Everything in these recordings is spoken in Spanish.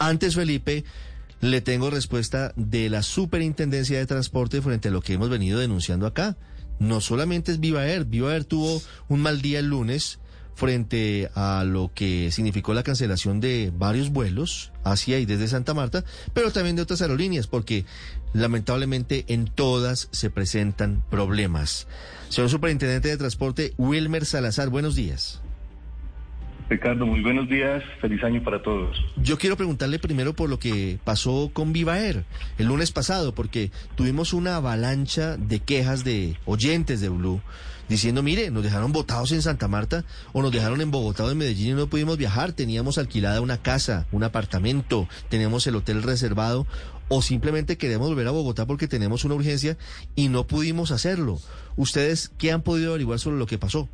Antes, Felipe, le tengo respuesta de la Superintendencia de Transporte frente a lo que hemos venido denunciando acá. No solamente es Viva Air, Viva Air tuvo un mal día el lunes frente a lo que significó la cancelación de varios vuelos hacia y desde Santa Marta, pero también de otras aerolíneas, porque lamentablemente en todas se presentan problemas. Señor Superintendente de Transporte, Wilmer Salazar, buenos días. Ricardo, muy buenos días, feliz año para todos. Yo quiero preguntarle primero por lo que pasó con Viva Air el lunes pasado, porque tuvimos una avalancha de quejas de oyentes de Blue diciendo, mire, nos dejaron botados en Santa Marta o nos dejaron en Bogotá o en Medellín y no pudimos viajar, teníamos alquilada una casa, un apartamento, teníamos el hotel reservado o simplemente queremos volver a Bogotá porque tenemos una urgencia y no pudimos hacerlo. ¿Ustedes qué han podido averiguar sobre lo que pasó?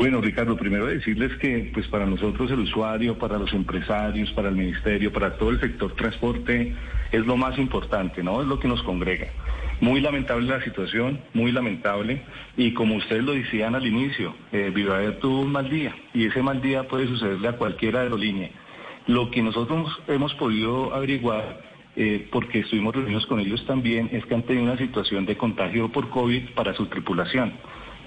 Bueno, Ricardo, primero decirles que pues para nosotros el usuario, para los empresarios, para el ministerio, para todo el sector transporte es lo más importante, ¿no? Es lo que nos congrega. Muy lamentable la situación, muy lamentable. Y como ustedes lo decían al inicio, eh, tuvo un mal día y ese mal día puede sucederle a cualquier aerolínea. Lo que nosotros hemos podido averiguar, eh, porque estuvimos reunidos con ellos también, es que han tenido una situación de contagio por COVID para su tripulación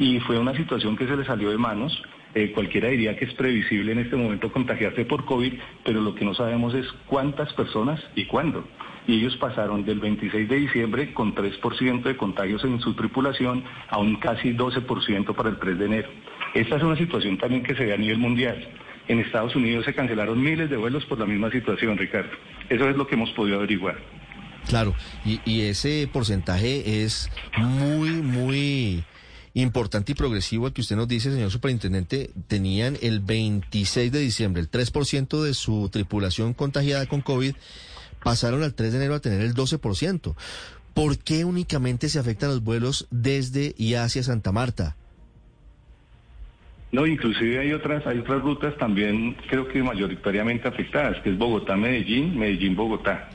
y fue una situación que se le salió de manos. Eh, cualquiera diría que es previsible en este momento contagiarse por COVID, pero lo que no sabemos es cuántas personas y cuándo. Y ellos pasaron del 26 de diciembre con 3% de contagios en su tripulación a un casi 12% para el 3 de enero. Esta es una situación también que se ve a nivel mundial. En Estados Unidos se cancelaron miles de vuelos por la misma situación, Ricardo. Eso es lo que hemos podido averiguar. Claro, y, y ese porcentaje es muy, muy importante y progresivo al que usted nos dice, señor superintendente, tenían el 26 de diciembre el 3% de su tripulación contagiada con COVID, pasaron al 3 de enero a tener el 12%. ¿Por qué únicamente se afectan los vuelos desde y hacia Santa Marta? No, inclusive hay otras, hay otras rutas también creo que mayoritariamente afectadas, que es Bogotá-Medellín, Medellín-Bogotá.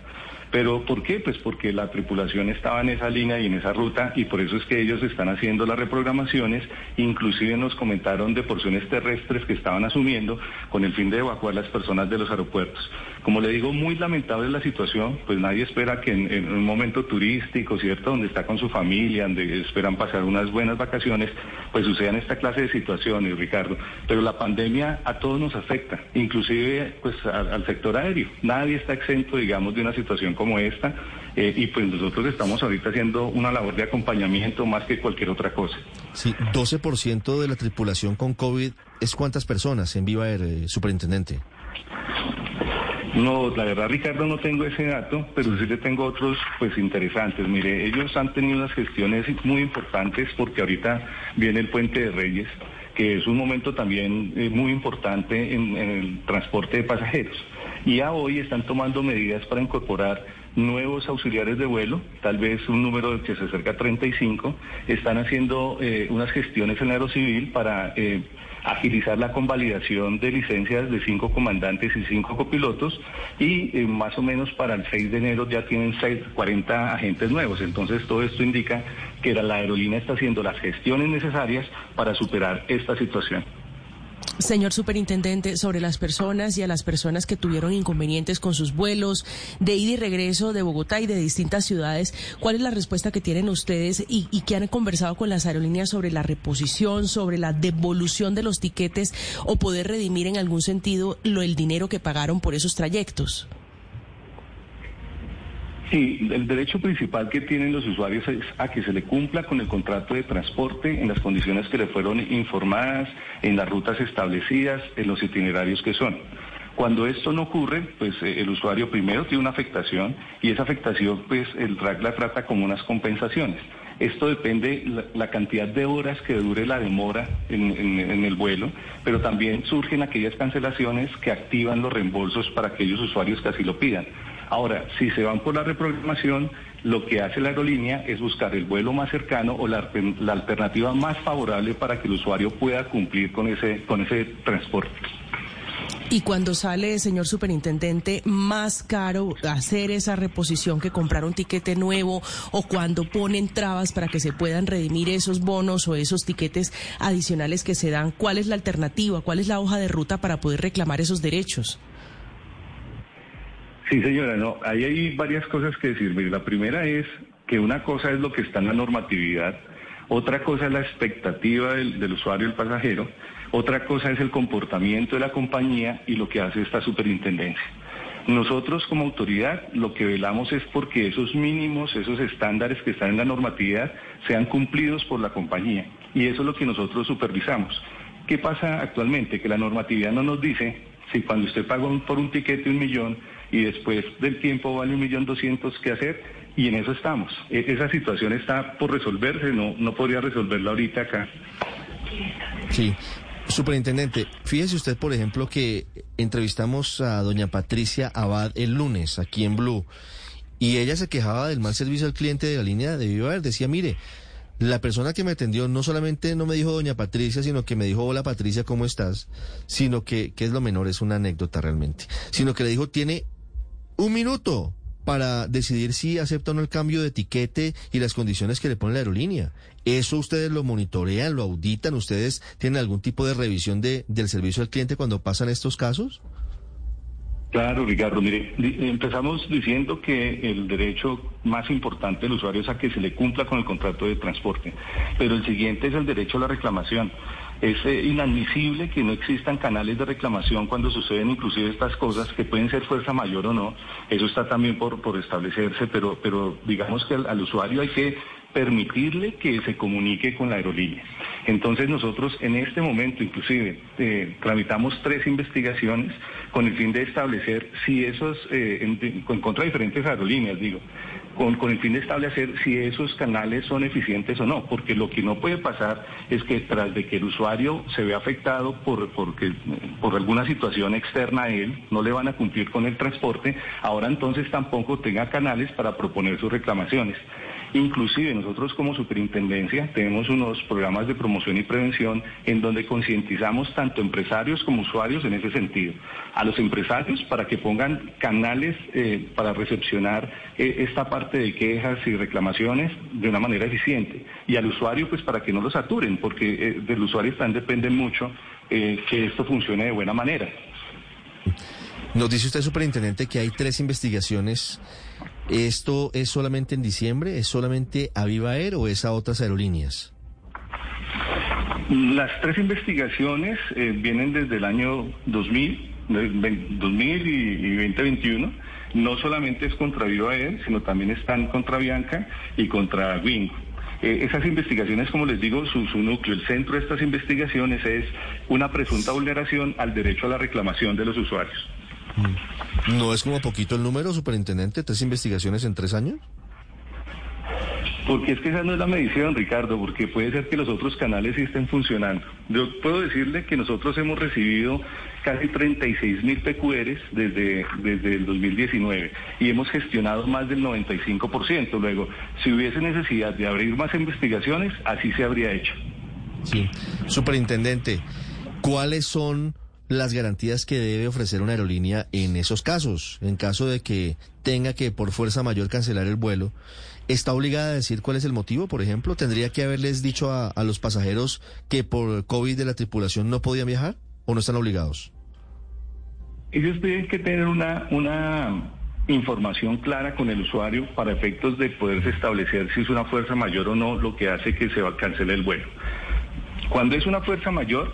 ¿Pero por qué? Pues porque la tripulación estaba en esa línea y en esa ruta y por eso es que ellos están haciendo las reprogramaciones. Inclusive nos comentaron de porciones terrestres que estaban asumiendo con el fin de evacuar las personas de los aeropuertos. Como le digo, muy lamentable la situación, pues nadie espera que en, un momento turístico, ¿cierto?, donde está con su familia, donde esperan pasar unas buenas vacaciones, pues sucedan esta clase de situaciones, Ricardo. Pero la pandemia a todos nos afecta, inclusive pues al sector aéreo. Nadie está exento, digamos, de una situación como esta. Eh, y pues nosotros estamos ahorita haciendo una labor de acompañamiento más que cualquier otra cosa. Sí, 12% de la tripulación con COVID es cuántas personas en Viva Air, eh, superintendente. No, la verdad, Ricardo, no tengo ese dato, pero sí le tengo otros, pues, interesantes. Mire, ellos han tenido unas gestiones muy importantes porque ahorita viene el Puente de Reyes, que es un momento también eh, muy importante en el transporte de pasajeros y a hoy están tomando medidas para incorporar nuevos auxiliares de vuelo, tal vez un número que se acerca a 35, están haciendo eh, unas gestiones en Aerocivil para eh, agilizar la convalidación de licencias de cinco comandantes y cinco copilotos y eh, más o menos para el 6 de enero ya tienen 40 agentes nuevos. Entonces todo esto indica que la aerolínea está haciendo las gestiones necesarias para superar esta situación. Señor superintendente, sobre las personas y a las personas que tuvieron inconvenientes con sus vuelos de ida y regreso de Bogotá y de distintas ciudades, ¿cuál es la respuesta que tienen ustedes y, y que han conversado con las aerolíneas sobre la reposición, sobre la devolución de los tiquetes o poder redimir en algún sentido lo, el dinero que pagaron por esos trayectos? Sí, el derecho principal que tienen los usuarios es a que se le cumpla con el contrato de transporte en las condiciones que le fueron informadas, en las rutas establecidas, en los itinerarios que son. Cuando esto no ocurre, pues eh, el usuario primero tiene una afectación y esa afectación, pues el RAC la trata como unas compensaciones. Esto depende la, la cantidad de horas que dure la demora en, el vuelo, pero también surgen aquellas cancelaciones que activan los reembolsos para aquellos usuarios que así lo pidan. Ahora, si se van por la reprogramación, lo que hace la aerolínea es buscar el vuelo más cercano o la, alternativa más favorable para que el usuario pueda cumplir con ese, con ese transporte. Y cuando sale, señor superintendente, más caro hacer esa reposición que comprar un tiquete nuevo o cuando ponen trabas para que se puedan redimir esos bonos o esos tiquetes adicionales que se dan, ¿cuál es la alternativa? ¿Cuál es la hoja de ruta para poder reclamar esos derechos? Sí, señora, no, ahí hay varias cosas que decir. La primera es que una cosa es lo que está en la normatividad, otra cosa es la expectativa del, del usuario, el pasajero, otra cosa es el comportamiento de la compañía y lo que hace esta superintendencia. Nosotros como autoridad lo que velamos es porque esos mínimos, esos estándares que están en la normatividad sean cumplidos por la compañía y eso es lo que nosotros supervisamos. ¿Qué pasa actualmente? Que la normatividad no nos dice si cuando usted paga por un tiquete un millón y después del tiempo vale un millón doscientos, ¿qué hacer? Y en eso estamos. E, esa situación está por resolverse, no, no podría resolverla ahorita acá. Sí. Superintendente, fíjese usted, por ejemplo, que entrevistamos a doña Patricia Abad el lunes aquí en Blue y ella se quejaba del mal servicio al cliente de la línea de Viva Decía, mire, la persona que me atendió no solamente no me dijo doña Patricia, sino que me dijo, hola Patricia, ¿cómo estás? Sino que, que es lo menor, es una anécdota realmente. Sino que le dijo, tiene un minuto para decidir si acepta o no el cambio de etiquete y las condiciones que le pone la aerolínea. ¿Eso ustedes lo monitorean, lo auditan? ¿Ustedes tienen algún tipo de revisión de, del servicio al cliente cuando pasan estos casos? Claro, Ricardo. Mire, empezamos diciendo que el derecho más importante del usuario es a que se le cumpla con el contrato de transporte, pero el siguiente es el derecho a la reclamación. Es eh, inadmisible que no existan canales de reclamación cuando suceden inclusive estas cosas que pueden ser fuerza mayor o no. Eso está también por, por establecerse, pero, pero digamos que al, usuario hay que permitirle que se comunique con la aerolínea. Entonces nosotros en este momento inclusive eh, tramitamos tres investigaciones con el fin de establecer si esos, eh, en, contra de diferentes aerolíneas, digo, con, el fin de establecer si esos canales son eficientes o no, porque lo que no puede pasar es que tras de que el usuario se ve afectado por, por alguna situación externa a él, no le van a cumplir con el transporte, ahora entonces tampoco tenga canales para proponer sus reclamaciones. Inclusive nosotros como superintendencia tenemos unos programas de promoción y prevención en donde concientizamos tanto empresarios como usuarios en ese sentido. A los empresarios para que pongan canales eh, para recepcionar eh, esta parte de quejas y reclamaciones de una manera eficiente. Y al usuario pues para que no lo saturen, porque eh, del usuario también depende mucho que esto funcione de buena manera. Nos dice usted, superintendente, que hay tres investigaciones ¿Esto es solamente en diciembre? ¿Es solamente a Viva Air o es a otras aerolíneas? Las tres investigaciones eh, vienen desde el año 2000, 2000 y, 2021. No solamente es contra Viva Air, sino también están contra Bianca y contra Wing. Eh, esas investigaciones, como les digo, su, su, núcleo, el centro de estas investigaciones es una presunta vulneración al derecho a la reclamación de los usuarios. ¿No es como poquito el número, superintendente? ¿Tres investigaciones en tres años? Porque es que esa no es la medición, Ricardo, porque puede ser que los otros canales sí estén funcionando. Yo puedo decirle que nosotros hemos recibido casi 36 mil PQRs desde, desde el 2019 y hemos gestionado más del 95%. Luego, si hubiese necesidad de abrir más investigaciones, así se habría hecho. Sí, superintendente, ¿cuáles son las garantías que debe ofrecer una aerolínea en esos casos. En caso de que tenga que por fuerza mayor cancelar el vuelo, ¿está obligada a decir cuál es el motivo, por ejemplo? ¿Tendría que haberles dicho a, los pasajeros que por COVID de la tripulación no podían viajar o no están obligados? Ellos tienen que tener una, una información clara con el usuario para efectos de poderse establecer si es una fuerza mayor o no lo que hace que se cancele el vuelo. Cuando es una fuerza mayor,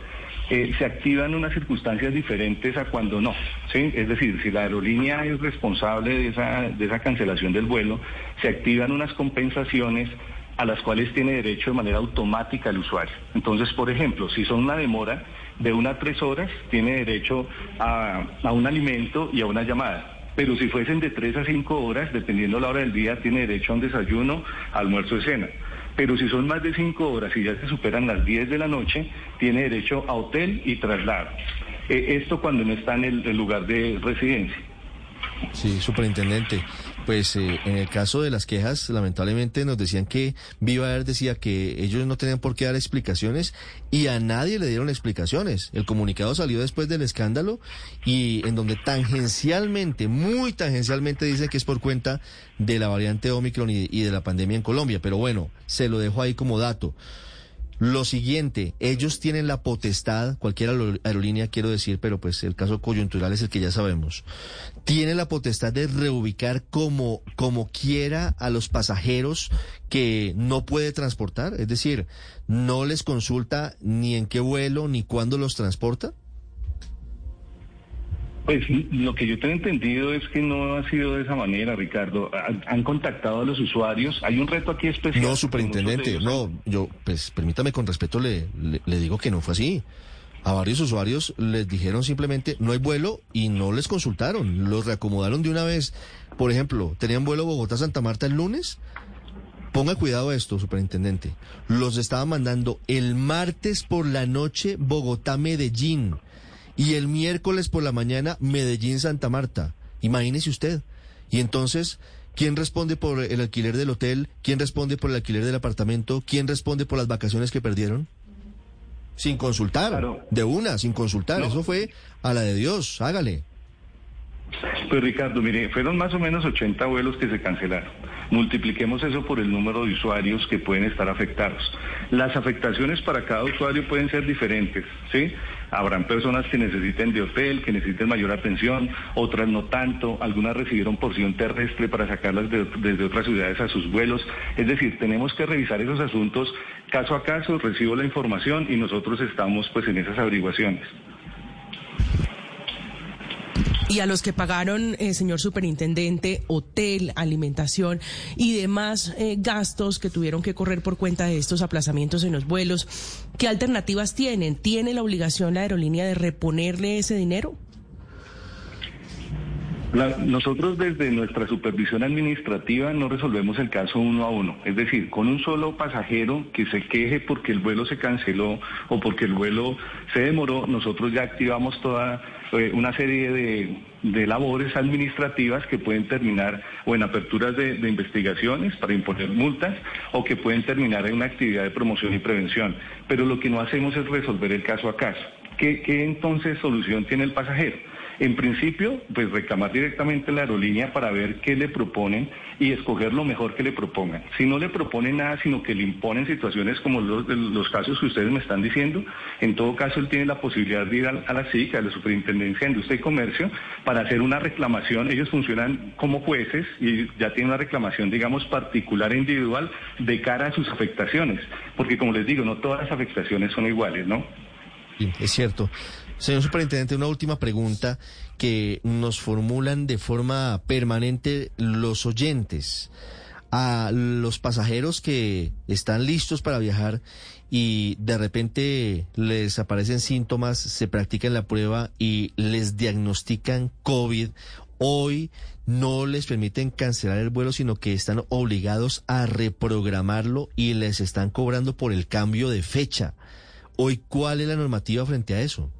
eh, se activan unas circunstancias diferentes a cuando no. ¿sí? Es decir, si la aerolínea es responsable de esa, de esa cancelación del vuelo, se activan unas compensaciones a las cuales tiene derecho de manera automática el usuario. Entonces, por ejemplo, si son una demora de una a tres horas, tiene derecho a, a un alimento y a una llamada. Pero si fuesen de tres a cinco horas, dependiendo la hora del día, tiene derecho a un desayuno, almuerzo y cena pero si son más de cinco horas y ya se superan las 10 de la noche, tiene derecho a hotel y traslado. Eh, esto cuando no está en el, lugar de residencia. Sí, superintendente. Pues eh, en el caso de las quejas, lamentablemente nos decían que Viva Air decía que ellos no tenían por qué dar explicaciones y a nadie le dieron explicaciones. El comunicado salió después del escándalo y en donde tangencialmente, muy tangencialmente dice que es por cuenta de la variante Omicron y, y de la pandemia en Colombia. Pero bueno, se lo dejo ahí como dato. Lo siguiente, ellos tienen la potestad, cualquier aerolínea quiero decir, pero pues el caso coyuntural es el que ya sabemos, tiene la potestad de reubicar como, como quiera a los pasajeros que no puede transportar, es decir, no les consulta ni en qué vuelo ni cuándo los transporta. Pues lo que yo tengo entendido es que no ha sido de esa manera, Ricardo. Han, contactado a los usuarios. Hay un reto aquí especial. No, superintendente, no, yo, pues permítame con respeto le, le, digo que no fue así. A varios usuarios les dijeron simplemente no hay vuelo y no les consultaron, los reacomodaron de una vez. Por ejemplo, tenían vuelo Bogotá-Santa Marta el lunes. Ponga cuidado a esto, superintendente. Los estaba mandando el martes por la noche Bogotá-Medellín y el miércoles por la mañana Medellín Santa Marta. Imagínese usted. Y entonces, ¿quién responde por el alquiler del hotel? ¿Quién responde por el alquiler del apartamento? ¿Quién responde por las vacaciones que perdieron? Sin consultar, de una, sin consultar. Eso fue a la de Dios, hágale. Pues Ricardo, mire, fueron más o menos 80 vuelos que se cancelaron. Multipliquemos eso por el número de usuarios que pueden estar afectados. Las afectaciones para cada usuario pueden ser diferentes, ¿sí? Habrán personas que necesiten de hotel, que necesiten mayor atención, otras no tanto, algunas recibieron porción terrestre para sacarlas desde otras ciudades a sus vuelos. Es decir, tenemos que revisar esos asuntos caso a caso, recibo la información y nosotros estamos pues en esas averiguaciones. Y a los que pagaron, eh, señor superintendente, hotel, alimentación y demás eh, gastos que tuvieron que correr por cuenta de estos aplazamientos en los vuelos, ¿qué alternativas tienen? ¿Tiene la obligación la aerolínea de reponerle ese dinero? nosotros desde nuestra supervisión administrativa no resolvemos el caso uno a uno. Es decir, con un solo pasajero que se queje porque el vuelo se canceló o porque el vuelo se demoró, nosotros ya activamos toda una serie de, labores administrativas que pueden terminar o en aperturas de, investigaciones para imponer multas o que pueden terminar en una actividad de promoción y prevención. Pero lo que no hacemos es resolver el caso a caso. ¿Qué, qué entonces solución tiene el pasajero? En principio, pues reclamar directamente la aerolínea para ver qué le proponen y escoger lo mejor que le propongan. Si no le proponen nada, sino que le imponen situaciones como los, los casos que ustedes me están diciendo, en todo caso él tiene la posibilidad de ir a, la SIC, a la Superintendencia de Industria y Comercio, para hacer una reclamación. Ellos funcionan como jueces y ya tienen una reclamación, digamos, particular e individual de cara a sus afectaciones. Porque como les digo, no todas las afectaciones son iguales, ¿no? Sí, es cierto. Señor Superintendente, una última pregunta que nos formulan de forma permanente los oyentes. A los pasajeros que están listos para viajar y de repente les aparecen síntomas, se practican la prueba y les diagnostican COVID, hoy no les permiten cancelar el vuelo, sino que están obligados a reprogramarlo y les están cobrando por el cambio de fecha. Hoy, ¿cuál es la normativa frente a eso?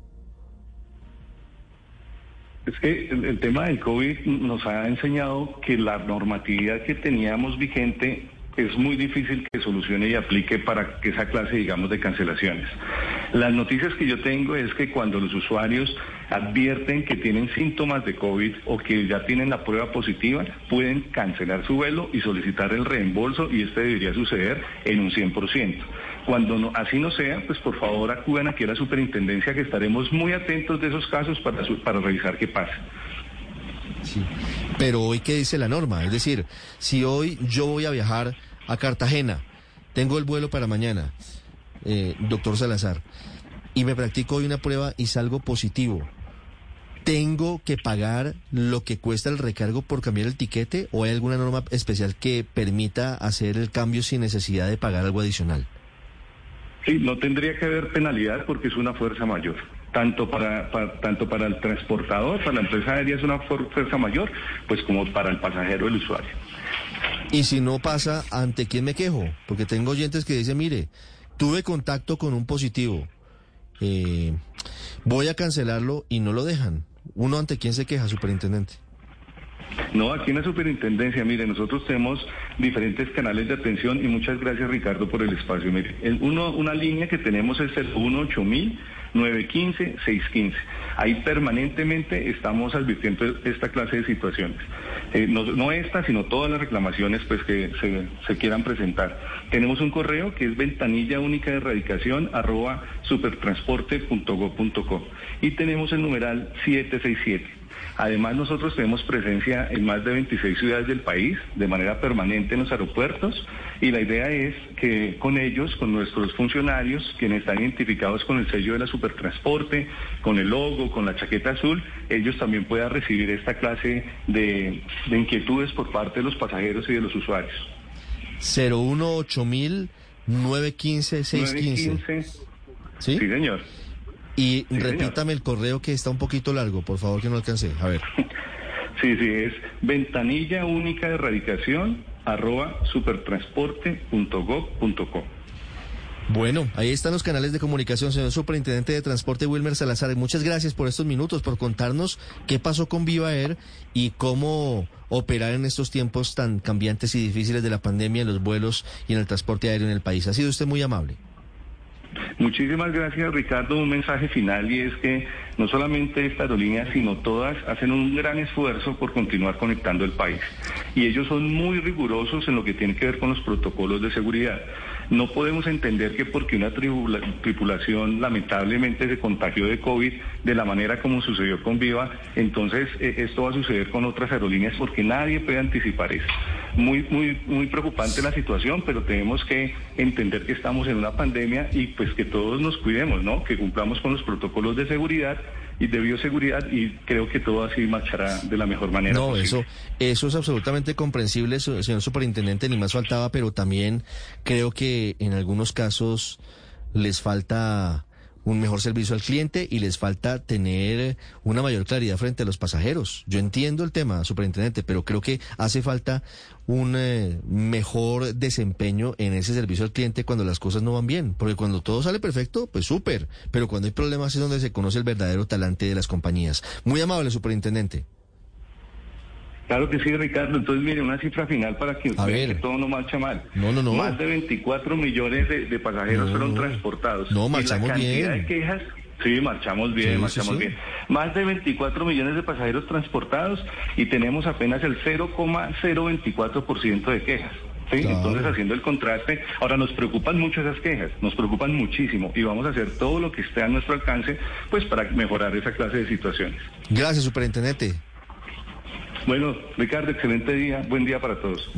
Es que el, tema del COVID nos ha enseñado que la normatividad que teníamos vigente es muy difícil que solucione y aplique para esa clase, digamos, de cancelaciones. Las noticias que yo tengo es que cuando los usuarios advierten que tienen síntomas de COVID o que ya tienen la prueba positiva, pueden cancelar su vuelo y solicitar el reembolso y este debería suceder en un 100%. Cuando así no sea, pues por favor acudan aquí a la superintendencia que estaremos muy atentos de esos casos para, para revisar qué pasa. Sí. Pero hoy, ¿qué dice la norma? Es decir, si hoy yo voy a viajar a Cartagena, tengo el vuelo para mañana, eh, doctor Salazar, y me practico hoy una prueba y salgo positivo, ¿tengo que pagar lo que cuesta el recargo por cambiar el tiquete o hay alguna norma especial que permita hacer el cambio sin necesidad de pagar algo adicional? Sí, no tendría que haber penalidad porque es una fuerza mayor. Tanto para, tanto para el transportador, para la empresa aérea es una fuerza mayor, pues como para el pasajero, el usuario. Y si no pasa, ¿ante quién me quejo? Porque tengo oyentes que dicen, mire, tuve contacto con un positivo, eh, voy a cancelarlo y no lo dejan. ¿Uno ante quién se queja, superintendente? No, aquí en la superintendencia, mire, nosotros tenemos diferentes canales de atención y muchas gracias Ricardo por el espacio. Mire, uno, una línea que tenemos es el 18000 915-615. Ahí permanentemente estamos advirtiendo esta clase de situaciones. Eh, no, no, esta, sino todas las reclamaciones pues, que se, se, quieran presentar. Tenemos un correo que es ventanilla única de erradicación arroba supertransporte.go.co y tenemos el numeral 767. Además, nosotros tenemos presencia en más de 26 ciudades del país de manera permanente en los aeropuertos y la idea es que con ellos, con nuestros funcionarios, quienes están identificados con el sello de la Supertransporte, con el logo, con la chaqueta azul, ellos también puedan recibir esta clase de, de inquietudes por parte de los pasajeros y de los usuarios. 018 915 615. ¿Sí? Sí, señor. Y repítame el correo que está un poquito largo, por favor, que no alcancé. A ver. Sí, sí, es ventanilla única de erradicación arroba supertransporte.gov.co. Bueno, ahí están los canales de comunicación, señor Superintendente de Transporte Wilmer Salazar. Muchas gracias por estos minutos, por contarnos qué pasó con Viva Air y cómo operar en estos tiempos tan cambiantes y difíciles de la pandemia en los vuelos y en el transporte aéreo en el país. Ha sido usted muy amable. Muchísimas gracias, Ricardo. Un mensaje final y es que no solamente esta aerolínea, sino todas hacen un gran esfuerzo por continuar conectando el país. Y ellos son muy rigurosos en lo que tiene que ver con los protocolos de seguridad. No podemos entender que porque una tripulación lamentablemente se contagió de COVID de la manera como sucedió con Viva, entonces eh, esto va a suceder con otras aerolíneas porque nadie puede anticipar eso. Muy, muy, muy preocupante la situación, pero tenemos que entender que estamos en una pandemia y pues que todos nos cuidemos, ¿no? Que cumplamos con los protocolos de seguridad y de bioseguridad y creo que todo así marchará de la mejor manera. No, eso eso es absolutamente comprensible, señor superintendente, ni más faltaba, pero también creo que en algunos casos les falta un mejor servicio al cliente y les falta tener una mayor claridad frente a los pasajeros. Yo entiendo el tema, superintendente, pero creo que hace falta un eh, mejor desempeño en ese servicio al cliente cuando las cosas no van bien. Porque cuando todo sale perfecto, pues súper. Pero cuando hay problemas es donde se conoce el verdadero talante de las compañías. Muy amable, superintendente. Claro que sí, Ricardo. Entonces, mire, una cifra final para que vean que todo no marcha mal. No, no, no. Más de 24 millones de, pasajeros fueron transportados. No, marchamos y la cantidad de quejas, sí, marchamos bien, marchamos bien. Más de 24 millones de pasajeros transportados y tenemos apenas el 0,024% de quejas. ¿Sí? Entonces, haciendo el contraste, ahora nos preocupan mucho esas quejas, nos preocupan muchísimo y vamos a hacer todo lo que esté a nuestro alcance pues para mejorar esa clase de situaciones. Gracias, superintendente. Bueno, Ricardo, excelente día, buen día para todos.